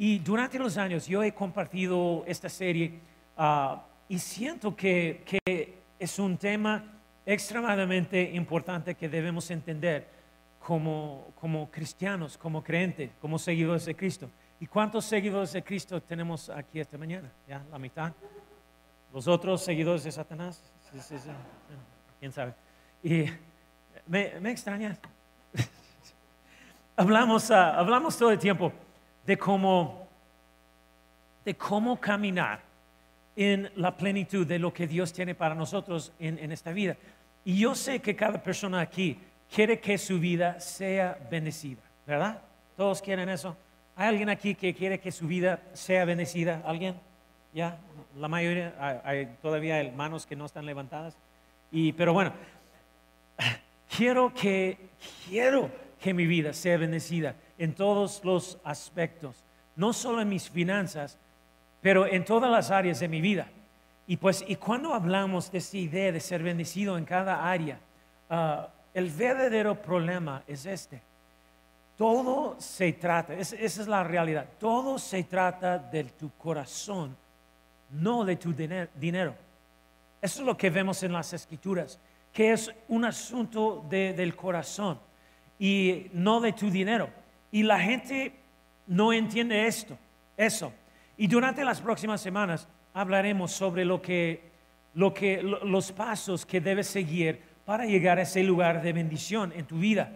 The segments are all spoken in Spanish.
Y durante los años yo he compartido esta serie ah, y siento que, que es un tema extremadamente importante que debemos entender como, como cristianos, como creyentes, como seguidores de Cristo. ¿Y cuántos seguidores de Cristo tenemos aquí esta mañana? ¿Ya? ¿La mitad? ¿Los otros seguidores de Satanás? Sí, sí, sí. ¿Quién sabe? Y me, me extraña. hablamos, ah, hablamos todo el tiempo de cómo, de cómo caminar en la plenitud de lo que Dios tiene para nosotros en, en esta vida. Y yo sé que cada persona aquí quiere que su vida sea bendecida, ¿verdad? ¿Todos quieren eso? ¿Hay alguien aquí que quiere que su vida sea bendecida? ¿Alguien? ¿Ya? La mayoría, hay, todavía manos que no están levantadas. Y, pero bueno, quiero que, quiero que mi vida sea bendecida en todos los aspectos, no solo en mis finanzas, pero en todas las áreas de mi vida. Y pues, y cuando hablamos de esta idea de ser bendecido en cada área, ah, el verdadero problema es este. Todo se trata, esa es la realidad, todo se trata de tu corazón, no de tu dinero. Eso es lo que vemos en las escrituras, que es un asunto del corazón y no de tu dinero. Y la gente no entiende esto, eso. Y durante las próximas semanas hablaremos sobre lo que, lo que, los pasos que debes seguir para llegar a ese lugar de bendición en tu vida.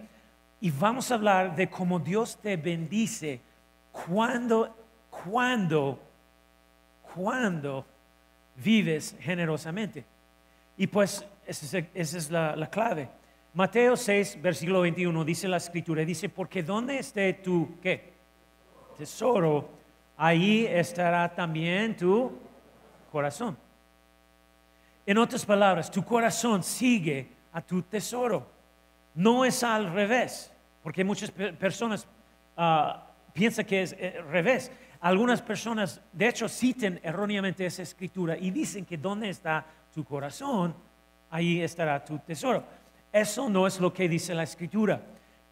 Y vamos a hablar de cómo Dios te bendice cuando, cuando, cuando vives generosamente. Y pues esa es, la, la, clave. Mateo 6, versículo 21, dice la escritura, dice, porque donde esté tu, ¿qué? Tesoro, ahí estará también tu corazón. En otras palabras, tu corazón sigue a tu tesoro. No es al revés, porque muchas personas uh, piensan que es al eh, revés. Algunas personas, de hecho, citen erróneamente esa escritura y dicen que donde está tu corazón, ahí estará tu tesoro. Eso no es lo que dice la escritura.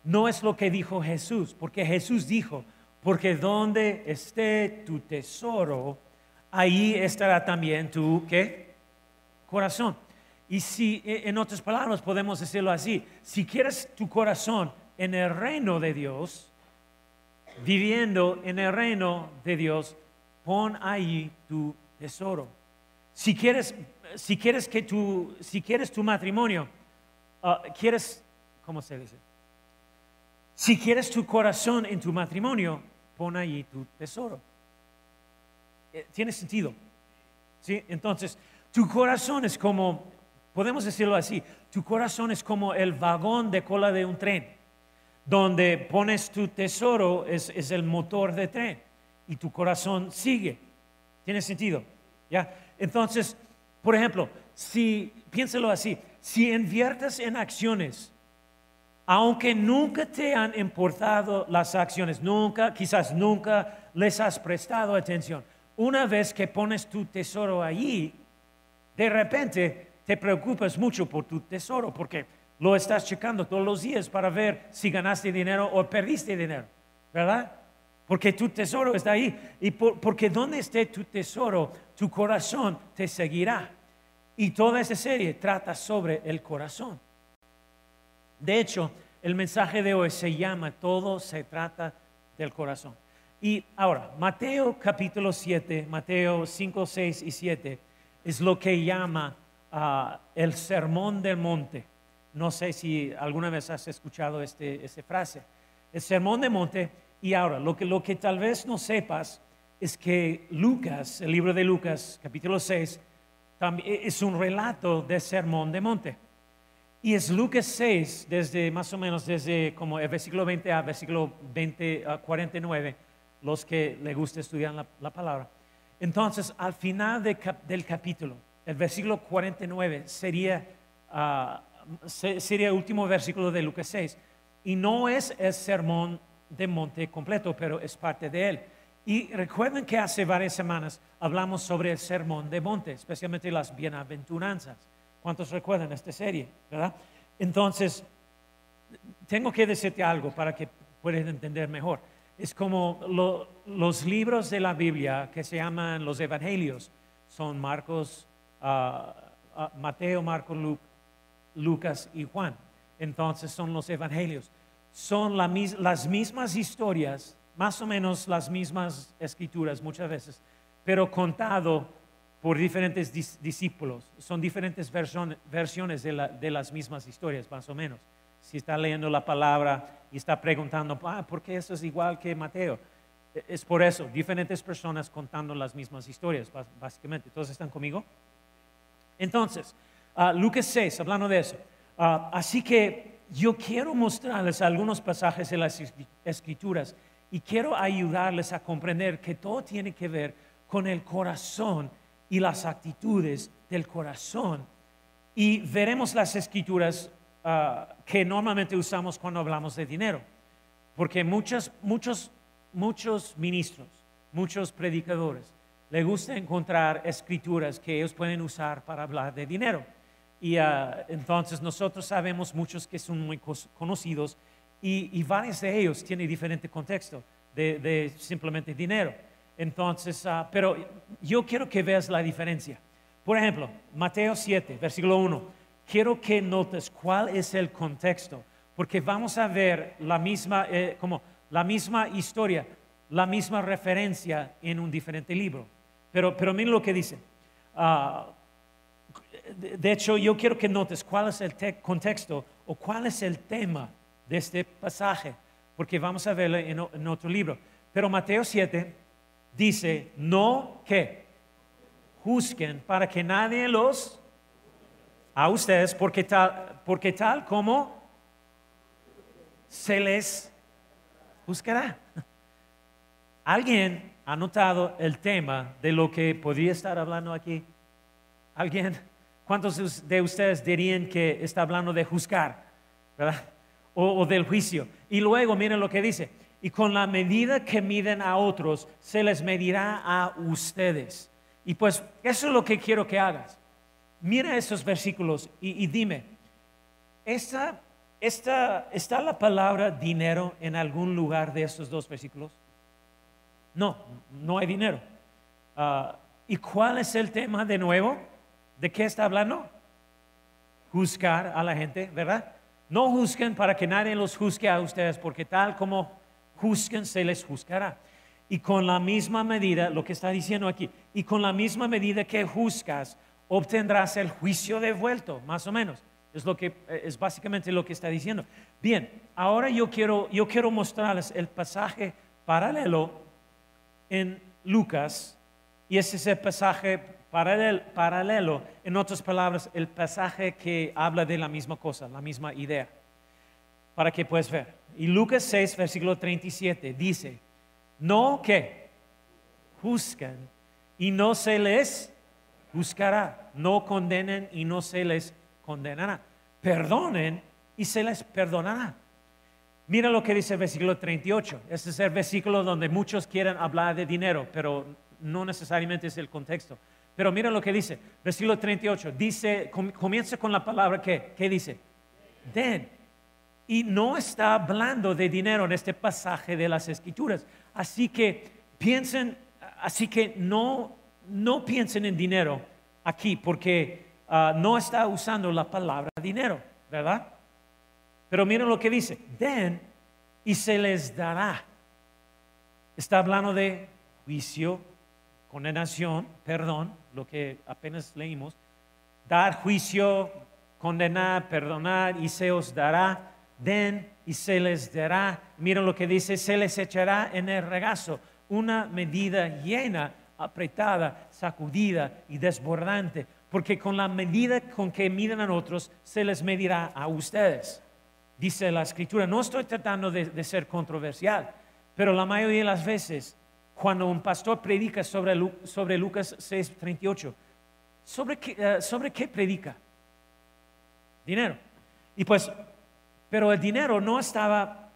No es lo que dijo Jesús, porque Jesús dijo, porque donde esté tu tesoro, ahí estará también tu ¿qué? corazón. Y si, e, en otras palabras, podemos decirlo así, si quieres tu corazón en el reino de Dios, viviendo en el reino de Dios, pon ahí tu tesoro. Si quieres, si quieres que tu, si quieres tu matrimonio, uh, quieres, ¿cómo se dice? Si quieres tu corazón en tu matrimonio, pon ahí tu tesoro. Eh, ¿Tiene sentido? ¿Sí? Entonces, tu corazón es como, podemos decirlo así, tu corazón es como el vagón de cola de un tren, donde pones tu tesoro, es, es el motor de tren, y tu corazón sigue. ¿Tiene sentido? ¿Ya? Entonces, por ejemplo, si, piénselo así, si inviertes en acciones, aunque nunca te han importado las acciones, nunca, quizás nunca les has prestado atención, una vez que pones tu tesoro allí, de repente te preocupas mucho por tu tesoro porque lo estás checando todos los días para ver si ganaste dinero o perdiste dinero, ¿verdad? Porque tu tesoro está ahí. Y porque donde esté tu tesoro, tu corazón te seguirá. Y toda esa serie trata sobre el corazón. De hecho, el mensaje de hoy se llama Todo se trata del corazón. Y ahora, Mateo capítulo 7, Mateo 5, 6 y 7 es lo que llama uh, el sermón del monte. No sé si alguna vez has escuchado este, frase. El sermón del monte. Y ahora, lo que, lo que tal vez no sepas es que Lucas, el libro de Lucas, capítulo 6, también es un relato del sermón de monte. Y es Lucas 6, desde más o menos desde como el versículo 20 a versículo 20 a 49, los que le gusta estudiar la, la palabra. Entonces, al final de del capítulo, el versículo 49 sería, ah, se- sería el último versículo de Lucas 6. Y no es el sermón de monte completo, pero es parte de él. Y recuerden que hace varias semanas hablamos sobre el sermón de monte, especialmente las bienaventuranzas. ¿Cuántos recuerdan esta serie? ¿Verdad? Entonces, tengo que decirte algo para que puedas entender mejor. Es como lo- los libros de la Biblia que se llaman los evangelios. Son Marcos, ah, ah, Mateo, Marcos, Lu- Lucas y Juan. Entonces son los evangelios. Son las mismas historias, más o menos las mismas escrituras muchas veces, pero contado por diferentes dis- discípulos. Son diferentes versiones, versiones de, la- de las mismas historias, más o menos. Si está leyendo la palabra y está preguntando, ah, ¿por qué eso es igual que Mateo? E- Es por eso, diferentes personas contando las mismas historias, básicamente. ¿Todos están conmigo? Entonces, ah, Lucas 6, hablando de eso. Ah, así que yo quiero mostrarles algunos pasajes de las escri- escrituras y quiero ayudarles a comprender que todo tiene que ver con el corazón y las actitudes del corazón. Y veremos las escrituras ah, que normalmente usamos cuando hablamos de dinero. Porque muchos, muchos, muchos ministros, muchos predicadores, les gusta encontrar escrituras que ellos pueden usar para hablar de dinero. Y ah, entonces nosotros sabemos muchos que son muy conocidos y, y varios de ellos tienen diferente contexto de, de simplemente dinero. Entonces, ah, pero yo quiero que veas la diferencia. Por ejemplo, Mateo 7, versículo 1. Quiero que notes cuál es el contexto, porque vamos a ver la misma, eh, como la misma historia, la misma referencia en un diferente libro. Pero, pero miren lo que dice. Ah, de, hecho, yo quiero que notes cuál es el te- contexto o cuál es el tema de este pasaje, porque vamos a verlo en, otro libro. Pero Mateo 7 dice, no que juzguen para que nadie los a ustedes, porque tal, porque tal como se les juzgará. ¿Alguien ha notado el tema de lo que podría estar hablando aquí? ¿Alguien? ¿Cuántos de ustedes dirían que está hablando de juzgar? ¿Verdad? O, del juicio. Y luego miren lo que dice. Y con la medida que miden a otros, se les medirá a ustedes. Y pues eso es lo que quiero que hagas. Mira esos versículos y, dime, ¿está, está, ¿está la palabra dinero en algún lugar de estos dos versículos? No, no hay dinero. Ah, ¿Y cuál es el tema de nuevo? ¿De qué está hablando? Juzgar a la gente, ¿verdad? No juzguen para que nadie los juzgue a ustedes, porque tal como juzguen, se les juzgará. Y con la misma medida, lo que está diciendo aquí, y con la misma medida que juzgas, obtendrás el juicio devuelto, más o menos. Es, lo que, eh, es básicamente lo que está diciendo. Bien, ahora yo quiero, yo quiero mostrarles el pasaje paralelo en Lucas, y ese es el pasaje paralel- paralelo, en otras palabras, el pasaje que habla de la misma cosa, la misma idea, para que puedas ver. Y Lucas 6, versículo 37, dice, no que juzgan y no se les juzgará, no condenen y no se les condenará, perdonen y se les perdonará. Mira lo que dice el versículo 38. Este es el versículo donde muchos quieren hablar de dinero, pero no necesariamente es el contexto. Pero mira lo que dice, versículo 38. Dice, com- comienza con la palabra que, ¿qué dice? Den. Y no está hablando de dinero en este pasaje de las escrituras. Así que piensen, así que no, no piensen en dinero aquí, porque ah, no está usando la palabra dinero, ¿verdad? Pero miren lo que dice, den y se les dará. Está hablando de juicio, condenación, perdón, lo que apenas leímos. Dar juicio, condenar, perdonar y se os dará. Den y se les dará. Miren lo que dice, se les echará en el regazo una medida llena, apretada, sacudida y desbordante. Porque con la medida con que miden a otros, se les medirá a ustedes dice la escritura. No estoy tratando de, de ser controversial, pero la mayoría de las veces, cuando un pastor predica sobre, sobre Lucas 6:38, ¿sobre qué, eh, ¿sobre qué predica? Dinero. Y pues, pero el dinero no estaba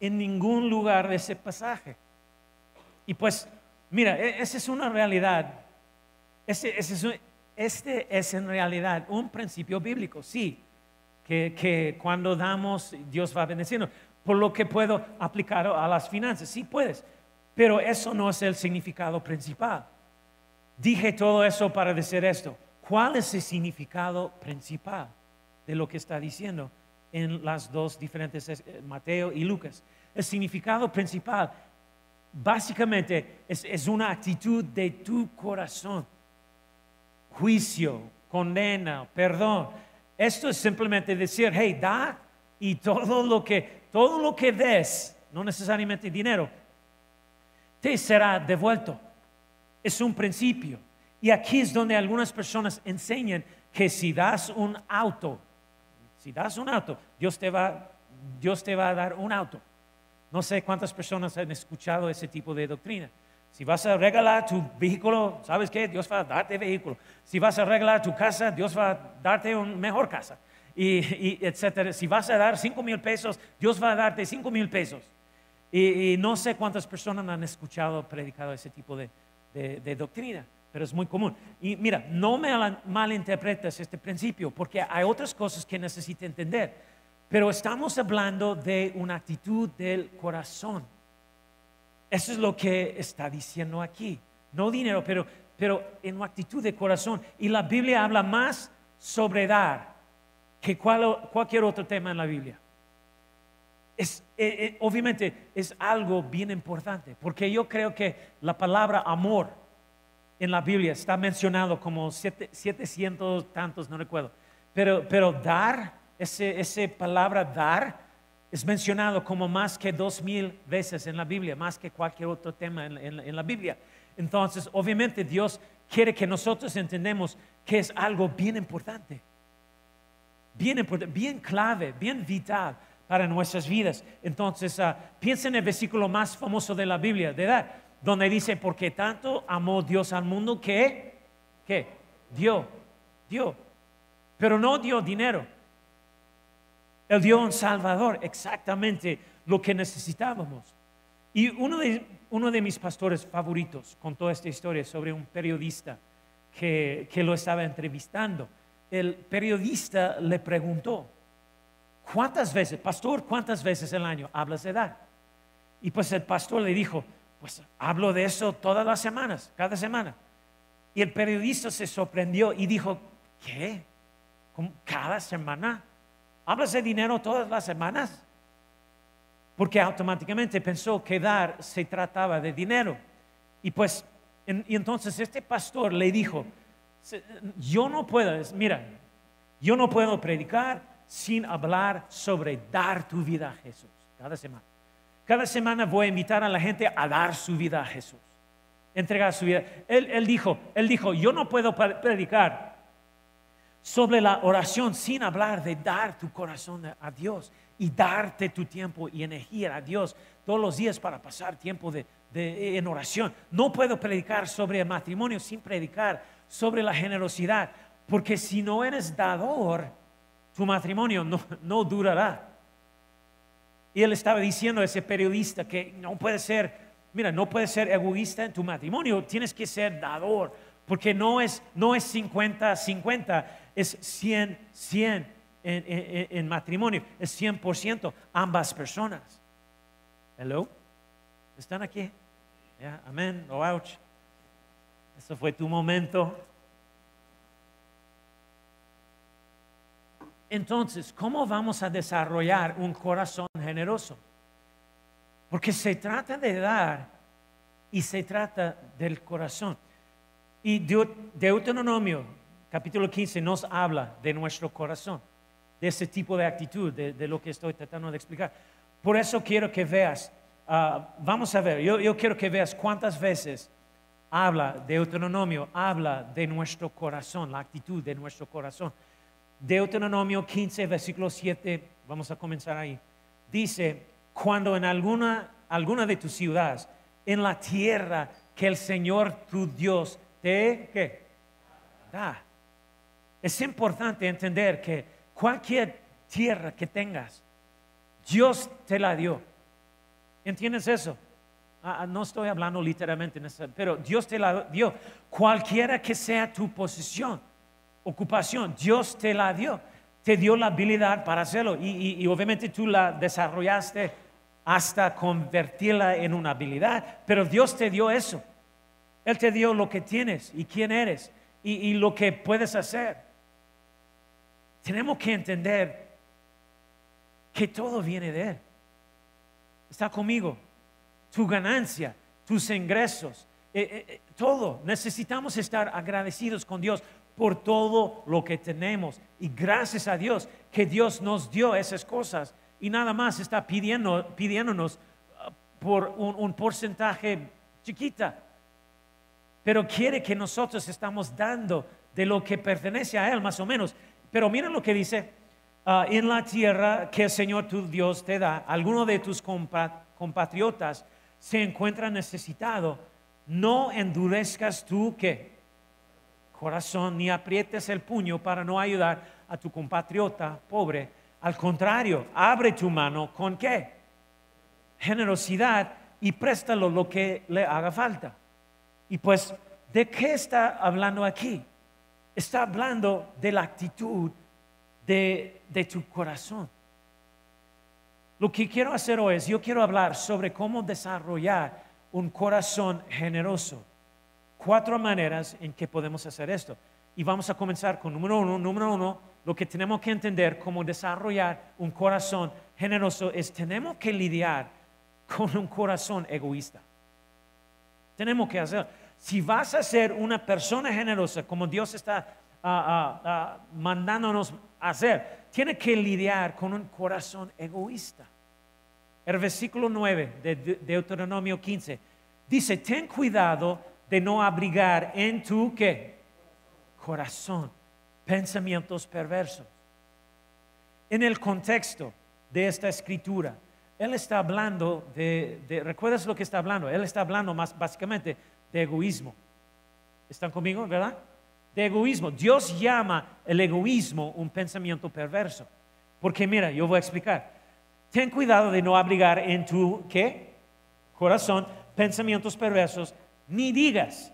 en ningún lugar de ese pasaje. Y pues, mira, e- esa es una realidad. Ese es este es en realidad un principio bíblico, sí, que, que cuando damos, Dios va bendeciendo. Por lo que puedo aplicar a las finanzas, sí puedes, pero eso no es el significado principal. Dije todo eso para decir esto. ¿Cuál es el significado principal de lo que está diciendo en las dos diferentes, eh, Mateo y Lucas? El significado principal básicamente es, una actitud de tu corazón. Juicio, condena, perdón. Esto es simplemente decir, hey, da y todo lo que, todo lo que des, no necesariamente dinero, te será devuelto. Es un principio. Y aquí es donde algunas personas enseñan que si das un auto, si das un auto, Dios te va, Dios te va a dar un auto. No sé cuántas personas han escuchado ese tipo de doctrina. Si vas a regalar tu vehículo, ¿sabes qué? Dios va a darte vehículo. Si vas a regalar tu casa, Dios va a darte una mejor casa. Y, etcétera. Si vas a dar cinco mil pesos, Dios va a darte cinco mil pesos. Y, y no sé cuántas personas han escuchado, predicado ese tipo de, de- de doctrina, pero es muy común. Y mira, no me malinterpretes este principio, porque hay otras cosas que necesito entender. Pero estamos hablando de una actitud del corazón. Eso es lo que está diciendo aquí. No dinero, pero, pero en una actitud de corazón. Y la Biblia habla más sobre dar que cual- cualquier otro tema en la Biblia. Eh, eh, obviamente es algo bien importante, porque yo creo que la palabra amor en la Biblia está mencionado como siete- 700 tantos, no recuerdo. Pero, pero dar, ese palabra dar, es mencionado como más que dos mil veces en la Biblia, más que cualquier otro tema en, en- en la Biblia. Entonces, obviamente Dios quiere que nosotros entendamos que es algo bien importante bien importante, bien clave, bien vital para nuestras vidas. Entonces, ah, piensa en el versículo más famoso de la Biblia, de edad, donde dice, porque tanto amó Dios al mundo que, que dio, dio, pero no dio dinero. Él dio un Salvador, exactamente lo que necesitábamos. Y uno de, uno de mis pastores favoritos contó esta historia sobre un periodista que, que lo estaba entrevistando. El periodista le preguntó, ¿cuántas veces, pastor, cuántas veces al año hablas de dar? Y pues el pastor le dijo, pues hablo de eso todas las semanas, cada semana. Y el periodista se sorprendió y dijo, ¿qué? ¿Cómo? ¿Cada semana? ¿Hablas de dinero todas las semanas? Porque automáticamente pensó que dar se trataba de dinero. Y pues, y entonces este pastor le dijo, "Se- yo no puedo, mira, yo no puedo predicar sin hablar sobre dar tu vida a Jesús cada semana. Cada semana voy a invitar a la gente a dar su vida a Jesús, entregar su vida. Él, dijo, él dijo, yo no puedo pre- predicar sobre la oración sin hablar de dar tu corazón a- Dios y darte tu tiempo y energía a Dios todos los días para pasar tiempo de, de- en oración. No puedo predicar sobre el matrimonio sin predicar sobre la generosidad, porque si no eres dador, tu matrimonio no, no durará. Y él estaba diciendo a ese periodista que no puede ser, mira, no puedes ser egoísta en tu matrimonio, tienes que ser dador, porque no es, no es 50-50, es 100, 100 en, en- en matrimonio, es 100% ambas personas. Hello, ¿están aquí? Ya, Amén, o ouch. Eso fue tu momento. Entonces, ¿cómo vamos a desarrollar un corazón generoso? Porque se trata de dar y se trata del corazón. Y Deu- Deuteronomio, capítulo 15, nos habla de nuestro corazón, de ese tipo de actitud, de, lo que estoy tratando de explicar. Por eso quiero que veas, ah, vamos a ver, yo, yo quiero que veas cuántas veces habla Deuteronomio, habla de nuestro corazón, la actitud de nuestro corazón. Deuteronomio 15, versículo 7, vamos a comenzar ahí. Dice, cuando en alguna, alguna de tus ciudades en la tierra que el Señor tu Dios te da. Es importante entender que cualquier tierra que tengas, Dios te la dio. ¿Entiendes eso? Ah, ah, no estoy hablando literalmente, pero Dios te la dio. Cualquiera que sea tu posición, ocupación, Dios te la dio. Te dio la habilidad para hacerlo y, obviamente tú la desarrollaste hasta convertirla en una habilidad, pero Dios te dio eso. Él te dio lo que tienes y quién eres y, y lo que puedes hacer. Tenemos que entender que todo viene de Él. Está conmigo tu ganancia, tus ingresos, eh, eh, eh, todo. Necesitamos estar agradecidos con Dios por todo lo que tenemos. Y gracias a Dios que Dios nos dio esas cosas. Y nada más está pidiendo, pidiéndonos uh, por un, un porcentaje chiquita. Pero quiere que nosotros estamos dando de lo que pertenece a Él, más o menos. Pero miren lo que dice, uh, en la tierra que el Señor tu Dios te da, alguno de tus compatriotas se encuentra necesitado, no endurezcas tú que corazón ni aprietes el puño para no ayudar a tu compatriota pobre. Al contrario, abre tu mano con qué? Generosidad y préstalo lo que le haga falta. Y pues, ¿de qué está hablando aquí? Está hablando de la actitud de, de tu corazón. Lo que quiero hacer hoy es, yo quiero hablar sobre cómo desarrollar un corazón generoso. Cuatro maneras en que podemos hacer esto. Y vamos a comenzar con número uno. Número uno, lo que tenemos que entender cómo desarrollar un corazón generoso es tenemos que lidiar con un corazón egoísta. Tenemos que hacer. Si vas a ser una persona generosa, como Dios está ah, ah, ah, mandándonos hacer, tiene que lidiar con un corazón egoísta. El versículo 9 de Deuteronomio 15 dice, ten cuidado de no abrigar en tu ¿qué? corazón pensamientos perversos. En el contexto de esta escritura, él está hablando de, ¿recuerdas lo que está hablando? Él está hablando más básicamente de egoísmo. ¿Están conmigo, verdad? De egoísmo. Dios llama el egoísmo un pensamiento perverso. Porque mira, yo voy a explicar ten cuidado de no abrigar en tu ¿qué? corazón pensamientos perversos, ni digas,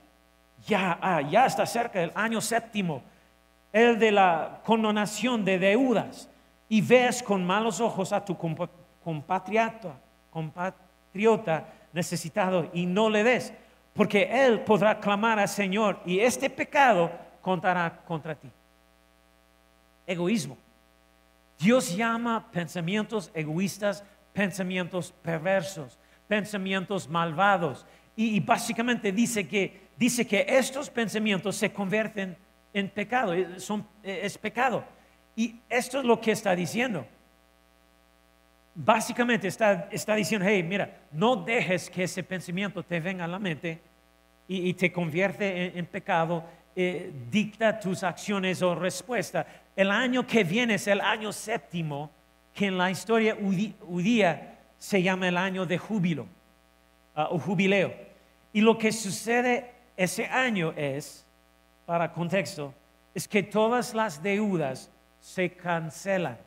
ya, ah, ya está cerca el año séptimo, el de la condonación de deudas, y ves con malos ojos a tu compatriota, compatriota necesitado y no le des, porque él podrá clamar al Señor y este pecado contará contra ti. Egoísmo. Dios llama pensamientos egoístas, pensamientos perversos, pensamientos malvados. Y, básicamente dice que, dice que estos pensamientos se convierten en pecado, eh, es pecado. Y esto es lo que está diciendo. Básicamente está, está diciendo, hey, mira, no dejes que ese pensamiento te venga a la mente y, te convierte en, pecado, eh, dicta tus acciones o respuesta el año que viene es el año séptimo, que en la historia judía se llama el año de júbilo ah, o jubileo. Y lo que sucede ese año es, para contexto, es que todas las deudas se cancelan.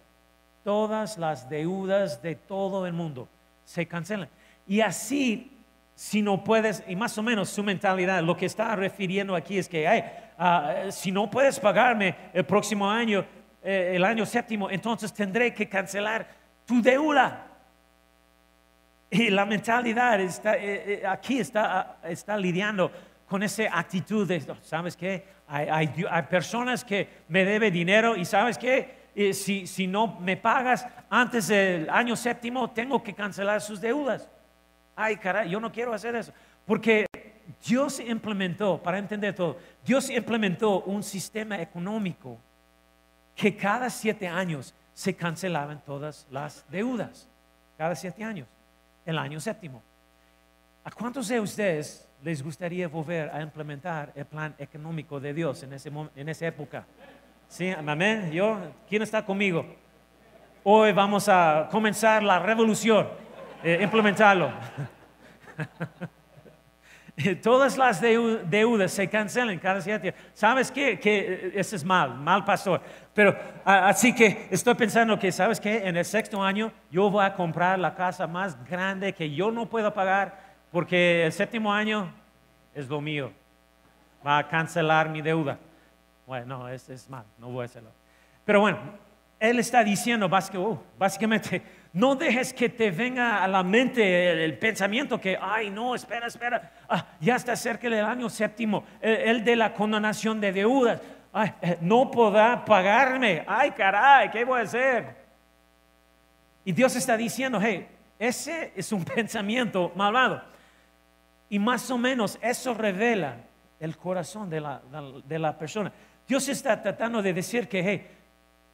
Todas las deudas de todo el mundo se cancelan. Y así, si no puedes, y más o menos su mentalidad, lo que está refiriendo aquí es que, hay Ah, si no puedes pagarme el próximo año, eh, el año séptimo, entonces tendré que cancelar tu deuda. Y la mentalidad está, eh, eh, aquí está, ah, está lidiando con esa actitud de, ¿sabes qué? Hay, personas que me deben dinero y ¿sabes qué? Si, si, no me pagas antes del año séptimo, tengo que cancelar sus deudas. Ay, caray, yo no quiero hacer eso. Porque Dios implementó, para entender todo, Dios implementó un sistema económico que cada siete años se cancelaban todas las deudas. Cada siete años, el año séptimo. ¿A cuántos de ustedes les gustaría volver a implementar el plan económico de Dios en, ese, en esa época? ¿Sí? Amén. ¿Yo? ¿Quién está conmigo? Hoy vamos a comenzar la revolución, eh, implementarlo. Todas las deu- deudas se cancelan cada siete. ¿Sabes qué? Que eso es mal, mal pastor. Pero así que estoy pensando que, ¿sabes qué? En el sexto año yo voy a comprar la casa más grande que yo no puedo pagar porque el séptimo año es lo mío. Va a cancelar mi deuda. Bueno, no, es, es mal, no voy a hacerlo. Pero bueno, él está diciendo básic- básicamente, no dejes que te venga a la mente el, pensamiento que, ay, no, espera, espera, ah, ya está cerca el año séptimo, el, de la condonación de deudas, eh, no podrá pagarme, ay, caray, ¿qué voy a hacer? Y Dios está diciendo, hey, ese es un pensamiento malvado. Y más o menos eso revela el corazón de la, de la persona. Dios está tratando de decir que, hey,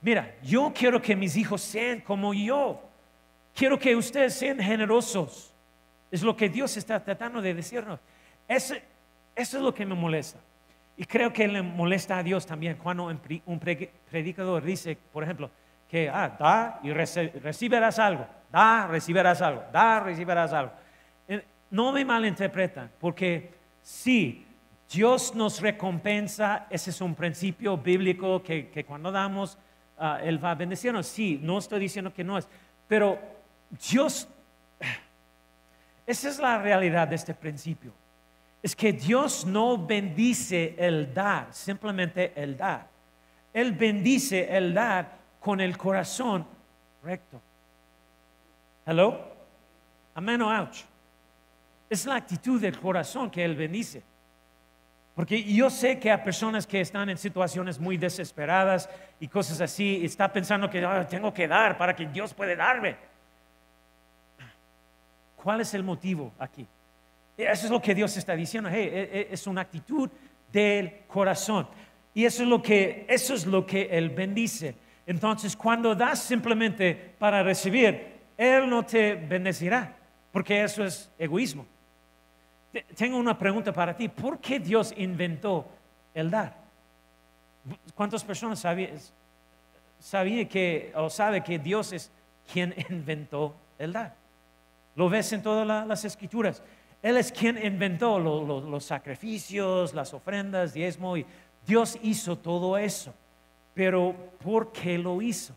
mira, yo quiero que mis hijos sean como yo. Quiero que ustedes sean generosos. Es lo que Dios está tratando de decirnos. Ese- eso es lo que me molesta. Y creo que le molesta a Dios también cuando un pre- un pre- predicador dice, por ejemplo, que ah, da y recibirás algo, da, recibirás algo, da, recibirás algo. Eh, No me malinterpretan, porque sí, Dios nos recompensa, ese es un principio bíblico que, que cuando damos, ah, Él va a bendecirnos. Sí, no estoy diciendo que no es, pero Dios, esa es la realidad de este principio. Es que Dios no bendice el dar, simplemente el dar. Él bendice el dar con el corazón recto. Hello? Amén o ouch. Es la actitud del corazón que Él bendice. Porque yo sé que hay personas que están en situaciones muy desesperadas y cosas así, está pensando que "Ah, tengo que dar para que Dios puede darme. ¿Cuál es el motivo aquí? Eso es lo que Dios está diciendo. E- e- es una actitud del corazón. Y eso es lo que, eso es lo que Él bendice. Entonces, cuando das simplemente para recibir, Él no te bendecirá, porque eso es egoísmo. Te- Tengo una pregunta para ti. ¿Por qué Dios inventó el dar? ¿Cuántas personas sabían sabía que, o sabe que Dios es quien inventó el dar? Lo ves en todas la- las escrituras. Él es quien inventó lo- lo- los sacrificios, las ofrendas, diezmo, y Dios hizo todo eso. Pero ¿por qué lo hizo?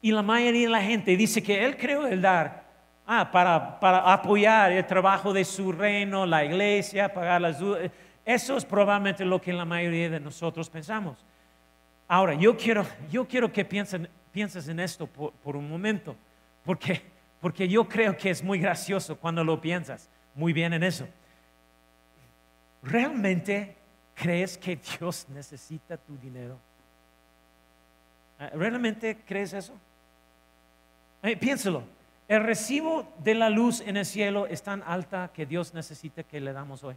Y la mayoría de la gente dice que Él creó el dar ah, para, para apoyar el trabajo de su reino, la iglesia, pagar las. Eso es probablemente lo que la mayoría de nosotros pensamos. Ahora, yo quiero, yo quiero que piensen, pienses en esto por, por un momento, porque, porque yo creo que es muy gracioso cuando lo piensas muy bien en eso. ¿Realmente crees que Dios necesita tu dinero? ¿Realmente crees eso? Eh, piénsalo. El recibo de la luz en el cielo es tan alta que Dios necesita que le damos hoy.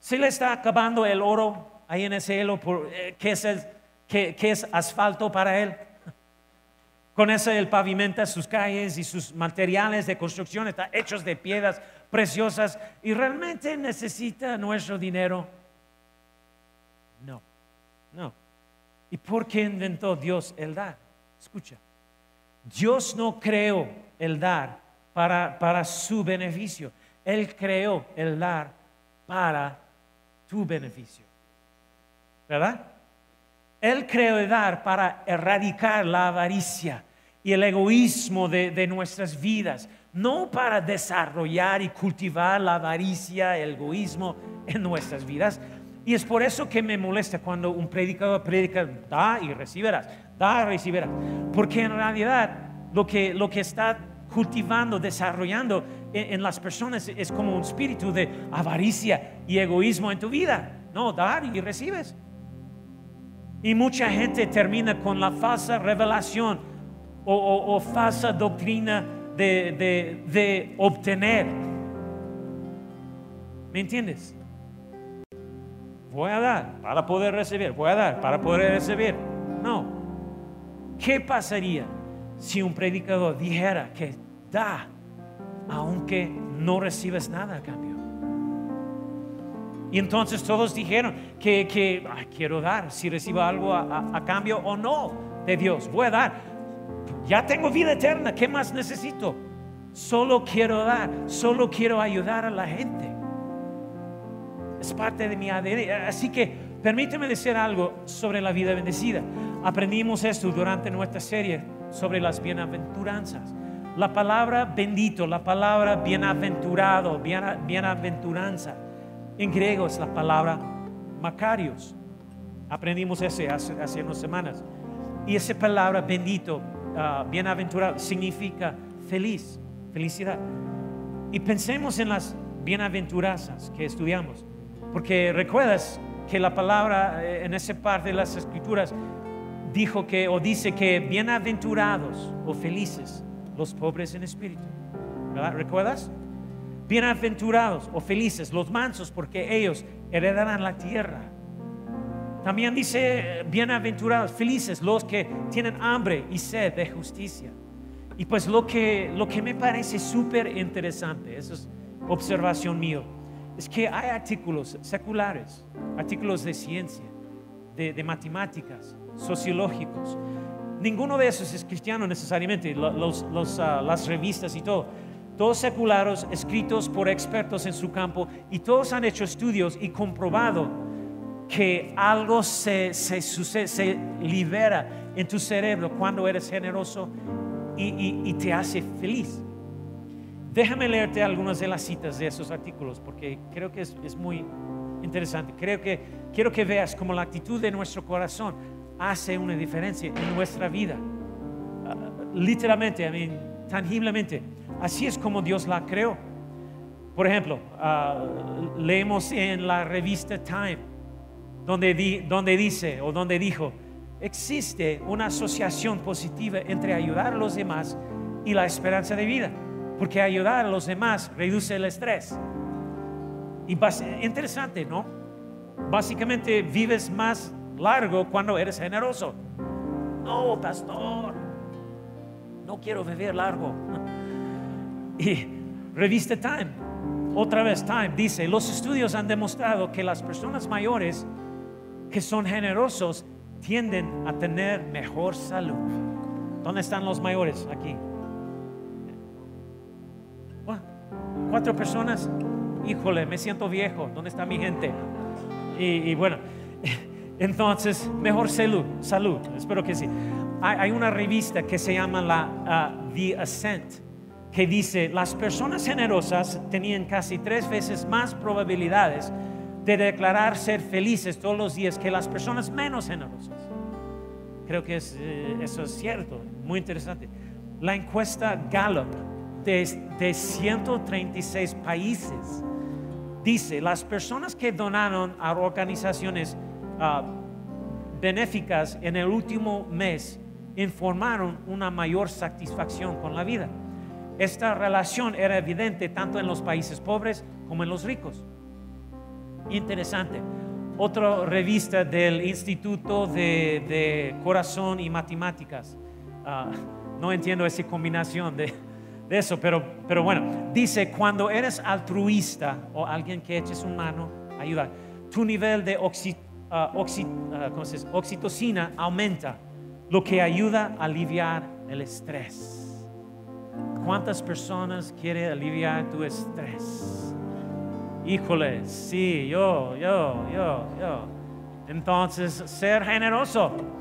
Se le está acabando el oro ahí en el cielo, por, eh, que, es el- que- que es asfalto para él. Con eso él pavimenta sus calles y sus materiales de construcción están hechos de piedras preciosas y realmente necesita nuestro dinero. No, no. ¿Y por qué inventó Dios el dar? Escucha, Dios no creó el dar para, para su beneficio, Él creó el dar para tu beneficio. ¿Verdad? Él creó dar para erradicar la avaricia y el egoísmo de, de nuestras vidas, no para desarrollar y cultivar la avaricia, el egoísmo en nuestras vidas. Y es por eso que me molesta cuando un predicador predica, da y recibirás, da y recibirás. Porque en realidad lo que, lo que está cultivando, desarrollando en, en las personas es como un espíritu de avaricia y egoísmo en tu vida. No, dar y recibes. Y mucha gente termina con la falsa revelación o, falsa doctrina de, de- de obtener. ¿Me entiendes? Voy a dar para poder recibir, voy a dar para poder recibir. No. ¿Qué pasaría si un predicador dijera que da aunque no recibes nada a cambio? Y entonces todos dijeron que, que "Ay, quiero dar, si recibo algo a, a- a cambio o no de Dios, voy a dar. Ya tengo vida eterna, ¿qué más necesito? Solo quiero dar, solo quiero ayudar a la gente. Es parte de mi ADN. Así que permíteme decir algo sobre la vida bendecida. Aprendimos esto durante nuestra serie sobre las bienaventuranzas. La palabra bendito, la palabra bienaventurado, bienaventuranza, en griego es la palabra Macarios. Aprendimos ese hace, hace unas semanas. Y esa palabra bendito, ah, bienaventurado, significa feliz, felicidad. Y pensemos en las bienaventuranzas que estudiamos. Porque recuerdas que la palabra eh, en esa parte de las escrituras dijo que o dice que bienaventurados o felices los pobres en espíritu. ¿Verdad? ¿Recuerdas? Bienaventurados o felices los mansos porque ellos heredarán la tierra. También dice bienaventurados, felices los que tienen hambre y sed de justicia. Y pues lo que, lo que me parece súper interesante, eso es observación mío, es que hay artículos seculares, artículos de ciencia, de, matemáticas, sociológicos. Ninguno de esos es cristiano necesariamente, ah, las revistas y todo. Todos seculares, escritos por expertos en su campo, y todos han hecho estudios y comprobado que algo se, se, se libera en tu cerebro cuando eres generoso y, y te hace feliz. Déjame leerte algunas de las citas de esos artículos porque creo que es, muy interesante. Creo que quiero que veas cómo la actitud de nuestro corazón hace una diferencia en nuestra vida. Ah, literalmente, I tangiblemente. Así es como Dios la creó. Por ejemplo, ah, leemos en la revista Time, donde, donde dice o donde dijo, existe una asociación positiva entre ayudar a los demás y la esperanza de vida porque ayudar a los demás reduce el estrés. Y interesante, ¿no? Básicamente vives más largo cuando eres generoso. No, pastor, no quiero vivir largo. Y revista Time, otra vez Time, dice, los estudios han demostrado que las personas mayores que son generosos tienden a tener mejor salud. ¿Dónde están los mayores aquí? Cuatro personas, híjole, me siento viejo, ¿dónde está mi gente? Y, bueno, entonces, mejor salud, salud, espero que sí. Hay, una revista que se llama la uh, The Ascent, que dice, las personas generosas tenían casi tres veces más probabilidades de declarar ser felices todos los días que las personas menos generosas. Creo que eh, eso es cierto, muy interesante. La encuesta Gallup de, 136 países. Dice, las personas que donaron a organizaciones ah, benéficas en el último mes informaron una mayor satisfacción con la vida. Esta relación era evidente tanto en los países pobres como en los ricos. Interesante. Otra revista del Instituto de, Corazón y Matemáticas. Ah, no entiendo esa combinación de, eso, pero, bueno, dice, cuando eres altruista o alguien que eches una mano, ayuda, tu nivel de ah, ah, oxitocina aumenta, lo que ayuda a aliviar el estrés. ¿Cuántas personas quieren aliviar tu estrés? Híjole, sí, yo, yo, yo, yo. Entonces, ser generoso.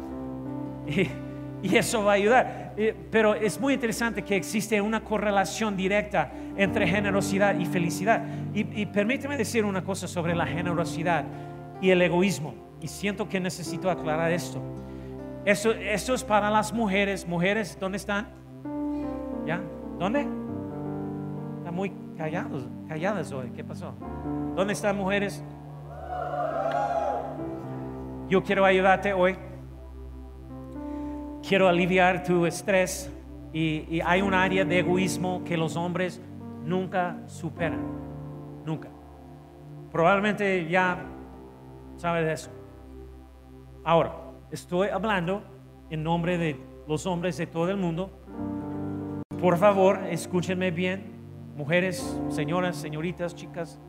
Y, y eso va a ayudar. Eh, pero es muy interesante que existe una correlación directa entre generosidad y felicidad. Y, permíteme decir una cosa sobre la generosidad y el egoísmo. Y siento que necesito aclarar esto. Esto, esto es para las mujeres. Mujeres, ¿dónde están? ¿Ya? ¿Dónde? Están muy callados, calladas hoy. ¿Qué pasó? ¿Dónde están mujeres? Yo quiero ayudarte hoy quiero aliviar tu estrés y, hay un área de egoísmo que los hombres nunca superan, nunca. Probablemente ya sabes de eso. Ahora, estoy hablando en nombre de los hombres de todo el mundo. Por favor, escúchenme bien, mujeres, señoras, señoritas, chicas.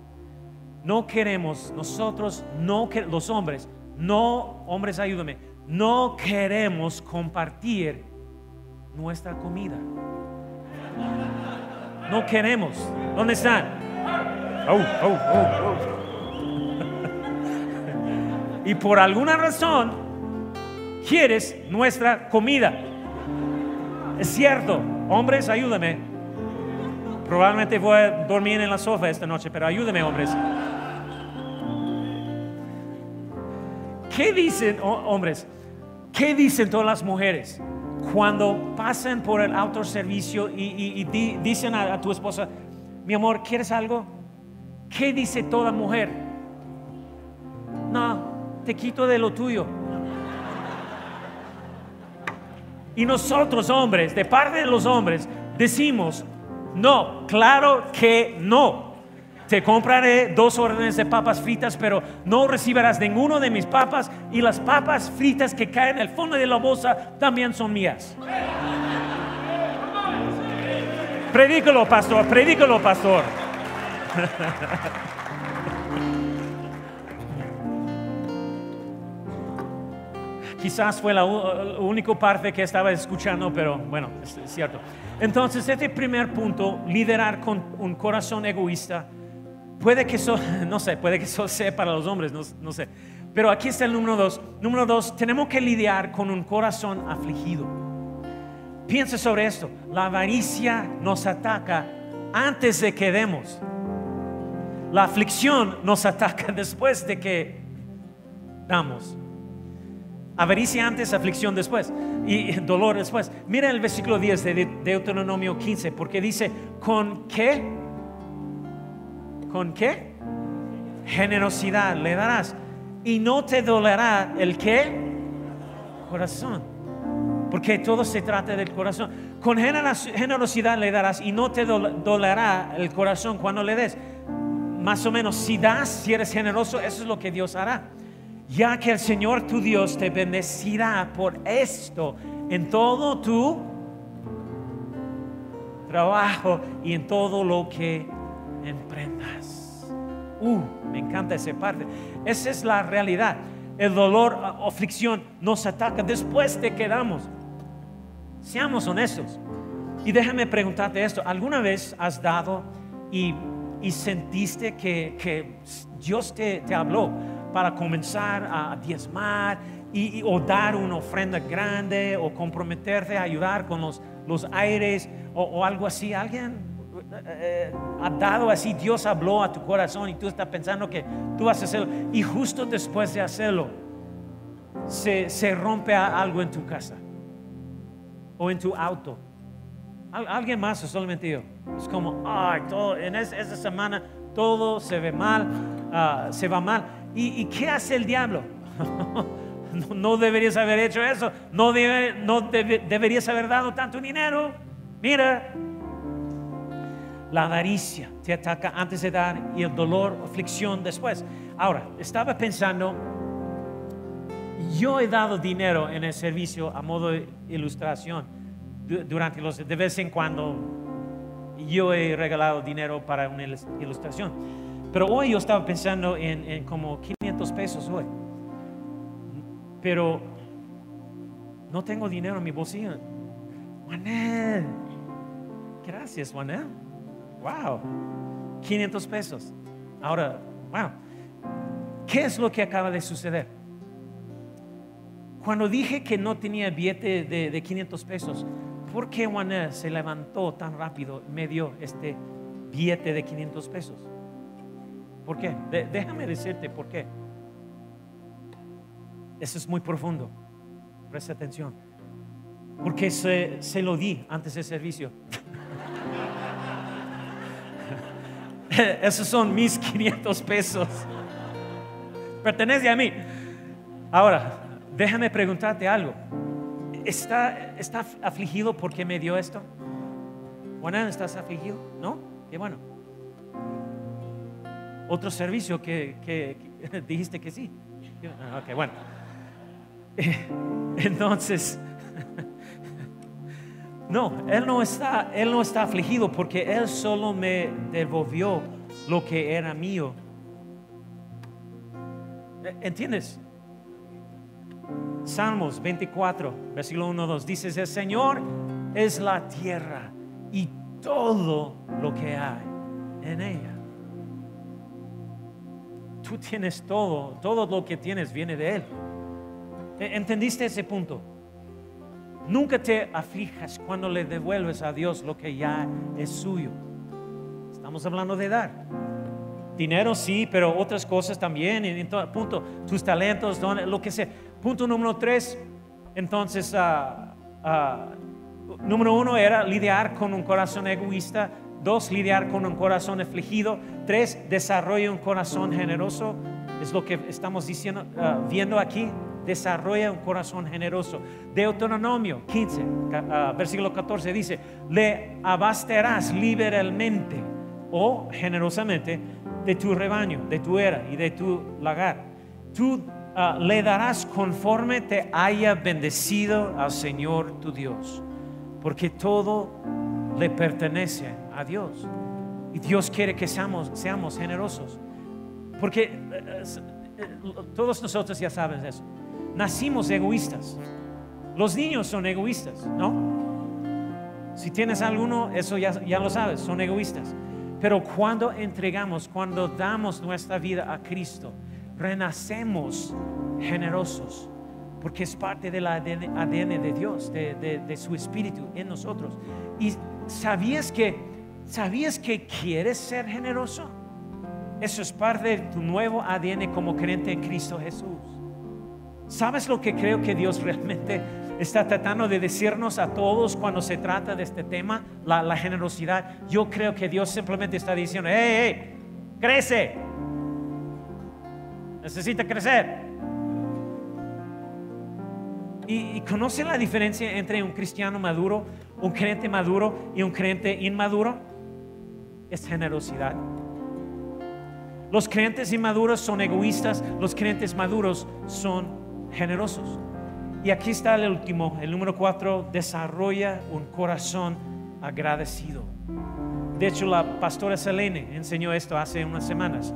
No queremos, nosotros, no los hombres, no, hombres, ayúdame, no queremos compartir nuestra comida. no queremos. ¿Dónde están? Oh, oh, oh, y por alguna razón quieres nuestra comida. Es cierto, hombres, ayúdame. Probablemente voy a dormir en la sofá esta noche, pero ayúdame, hombres. ¿Qué dicen, hombres? ¿Qué dicen todas las mujeres cuando pasan por el autoservicio y, dicen a, a tu esposa, mi amor, ¿quieres algo? ¿Qué dice toda mujer? No, te quito de lo tuyo. Y nosotros hombres, de parte de los hombres, decimos, no, claro que no. Te compraré dos órdenes de papas fritas, pero no recibirás ninguno de mis papas y las papas fritas que caen en el fondo de la bolsa también son mías. Predícalo, pastor, predícalo, pastor. Quizás fue la única parte que estaba escuchando, pero bueno, es cierto. Entonces, este primer punto, liderar con un corazón egoísta, puede que eso, no sé, puede que eso sea para los hombres, no, no sé. Pero aquí está el número dos. Número dos, tenemos que lidiar con un corazón afligido. Piensa sobre esto. La avaricia nos ataca antes de que demos. La aflicción nos ataca después de que damos. Avaricia antes, aflicción después y dolor después. Mira el versículo 10 de Deuteronomio 15, porque dice, ¿con qué? ¿Con qué? Generosidad le darás. Y no te dolerá el qué? Corazón. Porque todo se trata del corazón. Con generosidad le darás y no te dolerá el corazón cuando le des. Más o menos, si das, si eres generoso, eso es lo que Dios hará ya que el Señor tu Dios te bendecirá por esto en todo tu trabajo y en todo lo que emprendas. Uh, me encanta esa parte. Esa es la realidad. El dolor, aflicción nos ataca después de que damos. Seamos honestos. Y déjame preguntarte esto. ¿Alguna vez has dado y, sentiste que, Dios te, te habló? Para comenzar a diezmar y, o dar una ofrenda grande o comprometerte a ayudar con los, los aires o, algo así. Alguien eh, ha dado así, Dios habló a tu corazón y tú estás pensando que tú vas a hacerlo. Y justo después de hacerlo, se, se rompe algo en tu casa o en tu auto. ¿Alguien más o solamente yo? Es como, ay, todo, en esa semana todo se ve mal, ah, se va mal. ¿Y, qué hace el diablo? no, deberías haber hecho eso. No, no deberías haber dado tanto dinero. Mira, la avaricia te ataca antes de dar y el dolor, aflicción después. Ahora, estaba pensando, yo he dado dinero en el servicio a modo de ilustración durante los, de vez en cuando yo he regalado dinero para una ilustración. Pero hoy yo estaba pensando en, como 500 pesos hoy. Pero no tengo dinero en mi bolsillo. Juanel. Gracias, Juanel. Wow. 500 pesos. Ahora, wow. ¿Qué es lo que acaba de suceder? Cuando dije que no tenía billete de, de 500 pesos, ¿por qué Juanel se levantó tan rápido y me dio este billete de 500 pesos? ¿Por qué? déjame decirte por qué. Eso es muy profundo. Presta atención. Porque se, se lo di antes del servicio. Esos son mis 500 pesos. Pertenece a mí. Ahora, déjame preguntarte algo. ¿Está, está afligido porque me dio esto? Bueno, ¿estás afligido? ¿No? Qué bueno otro servicio que, dijiste que sí. Ah, ok, bueno. Entonces, no, él no está, él no está afligido porque él solo me devolvió lo que era mío. ¿Entiendes? Salmos 24, versículo 1, 2, dice, el Señor es la tierra y todo lo que hay en ella. Tú tienes todo, todo lo que tienes viene de Él. ¿E- ¿Entendiste ese punto? Nunca te aflijas cuando le devuelves a Dios lo que ya es suyo. Estamos hablando de dar. Dinero sí, pero otras cosas también. Y, ento- punto. Tus talentos, lo que sea. Punto número tres. Entonces, ah, ah, número uno era lidiar con un corazón egoísta. Dos, lidiar con un corazón afligido. Tres, desarrolla un corazón generoso. Es lo que estamos diciendo, ah, viendo aquí. Desarrolla un corazón generoso. Deuteronomio 15, ca- ah, versículo 14 dice, le abasterás liberalmente o generosamente de tu rebaño, de tu era y de tu lagar. Tú ah, le darás conforme te haya bendecido al Señor tu Dios, porque todo le pertenece a Dios. Y Dios quiere que seamos, seamos generosos. Porque eh, eh, todos nosotros ya saben eso. Nacimos egoístas. Los niños son egoístas, ¿no? Si tienes alguno, eso ya, ya lo sabes, son egoístas. Pero cuando entregamos, cuando damos nuestra vida a Cristo, renacemos generosos, porque es parte del ADN de Dios, de, de- de su espíritu en nosotros. Y sabías que, sabías que quieres ser generoso. Eso es parte de tu nuevo ADN como creyente en Cristo Jesús. ¿Sabes lo que creo que Dios realmente está tratando de decirnos a todos cuando se trata de este tema, la, generosidad? Yo creo que Dios simplemente está diciendo, hey, hey, crece. Necesita crecer. Y, y conoce la diferencia entre un cristiano maduro, un creyente maduro y un creyente inmaduro? Es generosidad. Los creyentes inmaduros son egoístas, los creyentes maduros son generosos. Y aquí está el último, el número cuatro, desarrolla un corazón agradecido. De hecho, la pastora Selene enseñó esto hace unas semanas.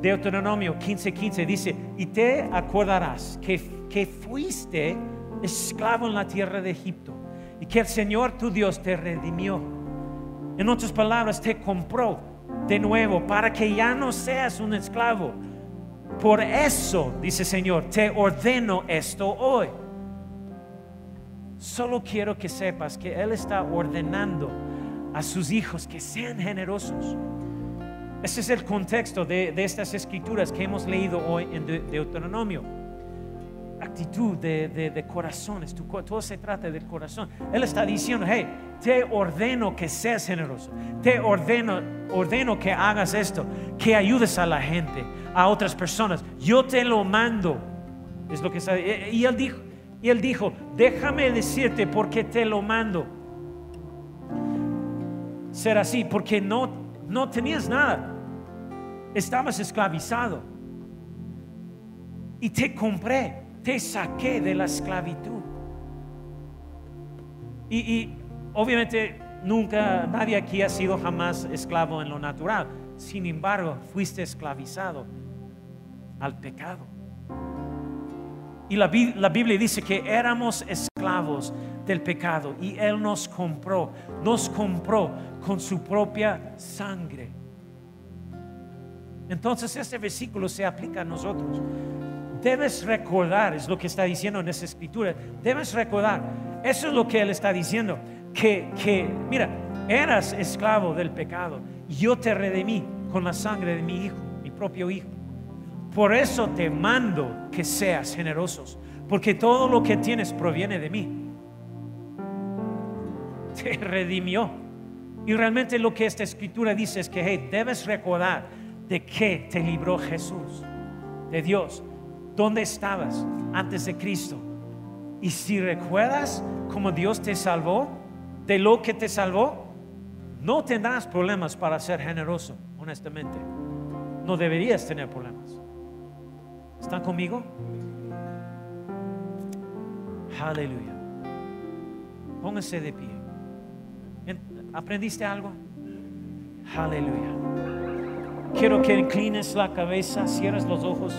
Deuteronomio 15:15 dice, y te acordarás que, que fuiste esclavo en la tierra de Egipto y que el Señor tu Dios te redimió. En otras palabras, te compró de nuevo para que ya no seas un esclavo. Por eso, dice Señor, te ordeno esto hoy. Solo quiero que sepas que Él está ordenando a sus hijos que sean generosos. Ese es el contexto de, de estas escrituras que hemos leído hoy en De- Deuteronomio. Actitud de, de- corazones, todo se trata del corazón. Él está diciendo, hey, te ordeno que seas generoso, te ordeno, ordeno que hagas esto, que ayudes a la gente, a otras personas. Yo te lo mando. Es lo que está. Y y él dijo, y él dijo, déjame decirte por qué te lo mando. Ser así, porque no, no tenías nada. Estabas esclavizado. Y te compré, te saqué de la esclavitud. Y, y obviamente nunca, nadie aquí ha sido jamás esclavo en lo natural. Sin embargo, fuiste esclavizado al pecado. Y la, la Biblia dice que éramos esclavos del pecado y Él nos compró, nos compró con su propia sangre. Entonces este versículo se aplica a nosotros. Debes recordar, es lo que está diciendo en esa escritura, debes recordar, eso es lo que Él está diciendo, que, que mira, eras esclavo del pecado, yo te redimí con la sangre de mi hijo, mi propio hijo. Por eso te mando que seas generosos, porque todo lo que tienes proviene de mí. Te redimió. Y realmente lo que esta escritura dice es que hey, debes recordar de qué te libró Jesús, de Dios, dónde estabas antes de Cristo. Y si recuerdas cómo Dios te salvó, de lo que te salvó, no tendrás problemas para ser generoso, honestamente. No deberías tener problemas. ¿Están conmigo? Aleluya. Póngase de pie. En- ¿Aprendiste algo? Aleluya. Quiero que inclines la cabeza, cierres los ojos.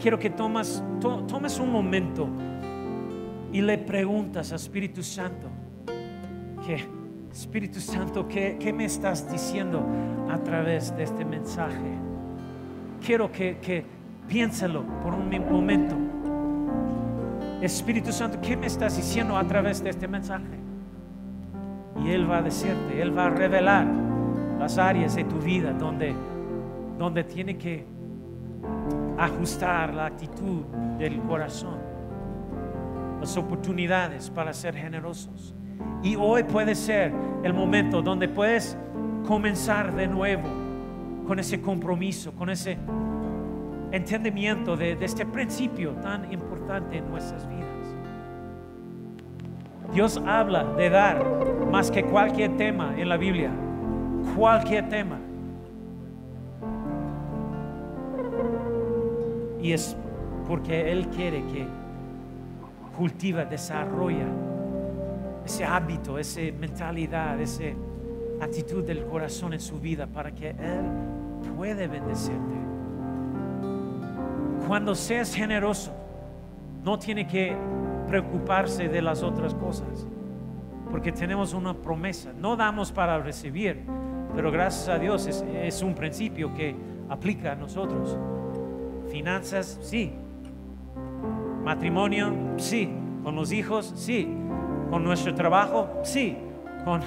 Quiero que tomas, to- tomes un momento y le preguntas a Espíritu Santo que Espíritu Santo, ¿qué, qué me estás diciendo a través de este mensaje? Quiero que, que piénsalo por un momento. Espíritu Santo, ¿qué me estás diciendo a través de este mensaje? Y Él va a decirte, Él va a revelar las áreas de tu vida donde, donde tiene que ajustar la actitud del corazón, las oportunidades para ser generosos. Y hoy puede ser el momento donde puedes comenzar de nuevo con ese compromiso, con ese entendimiento de, este principio tan importante en nuestras vidas. Dios habla de dar más que cualquier tema en la Biblia, cualquier tema. Y es porque Él quiere que cultiva, desarrolla ese hábito, esa mentalidad, esa actitud del corazón en su vida para que Él puede bendecirte. Cuando seas generoso, no tiene que preocuparse de las otras cosas, porque tenemos una promesa. No damos para recibir, pero gracias a Dios es, es un principio que aplica a nosotros. Finanzas, sí. Matrimonio, sí. Con los hijos, sí. Con nuestro trabajo, sí. Con,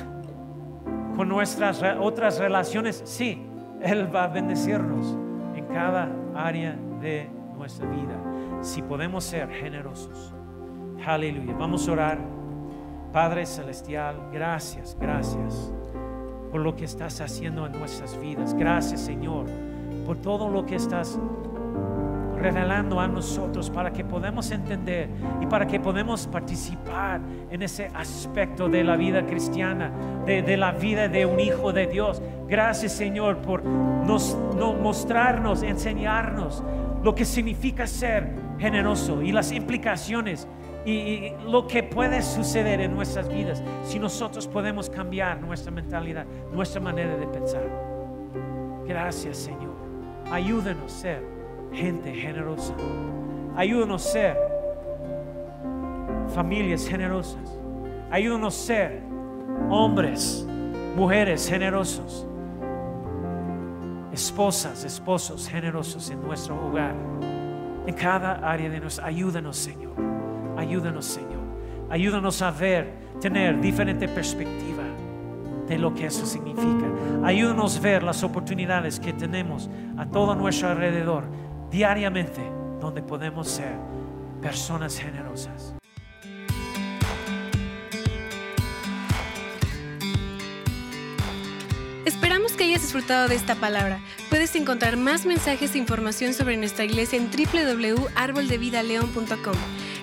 con nuestras otras relaciones, sí. Él va a bendecirnos en cada área de nuestra vida si podemos ser generosos. Aleluya. Vamos a orar. Padre Celestial, gracias, gracias por lo que estás haciendo en nuestras vidas. Gracias, Señor, por todo lo que estás revelando a nosotros para que podamos entender y para que podamos participar en ese aspecto de la vida cristiana, de, la vida de un hijo de Dios. Gracias Señor por nos, mostrarnos, enseñarnos lo que significa ser generoso y las implicaciones y, lo que puede suceder en nuestras vidas si nosotros podemos cambiar nuestra mentalidad, nuestra manera de pensar. Gracias Señor. Ayúdenos a ser gente generosa. Ayúdanos a ser familias generosas. Ayúdanos a ser hombres, mujeres generosos. Esposas, esposos generosos en nuestro hogar. En cada área de nuestra. Ayúdanos, Señor. Ayúdanos, Señor. Ayúdanos a ver, tener diferente perspectiva de lo que eso significa. Ayúdanos a ver las oportunidades que tenemos a todo nuestro alrededor diariamente donde podemos ser personas generosas. Esperamos que hayas disfrutado de esta palabra. Puedes encontrar más mensajes e información sobre nuestra iglesia en www.arboldevidaleon.com.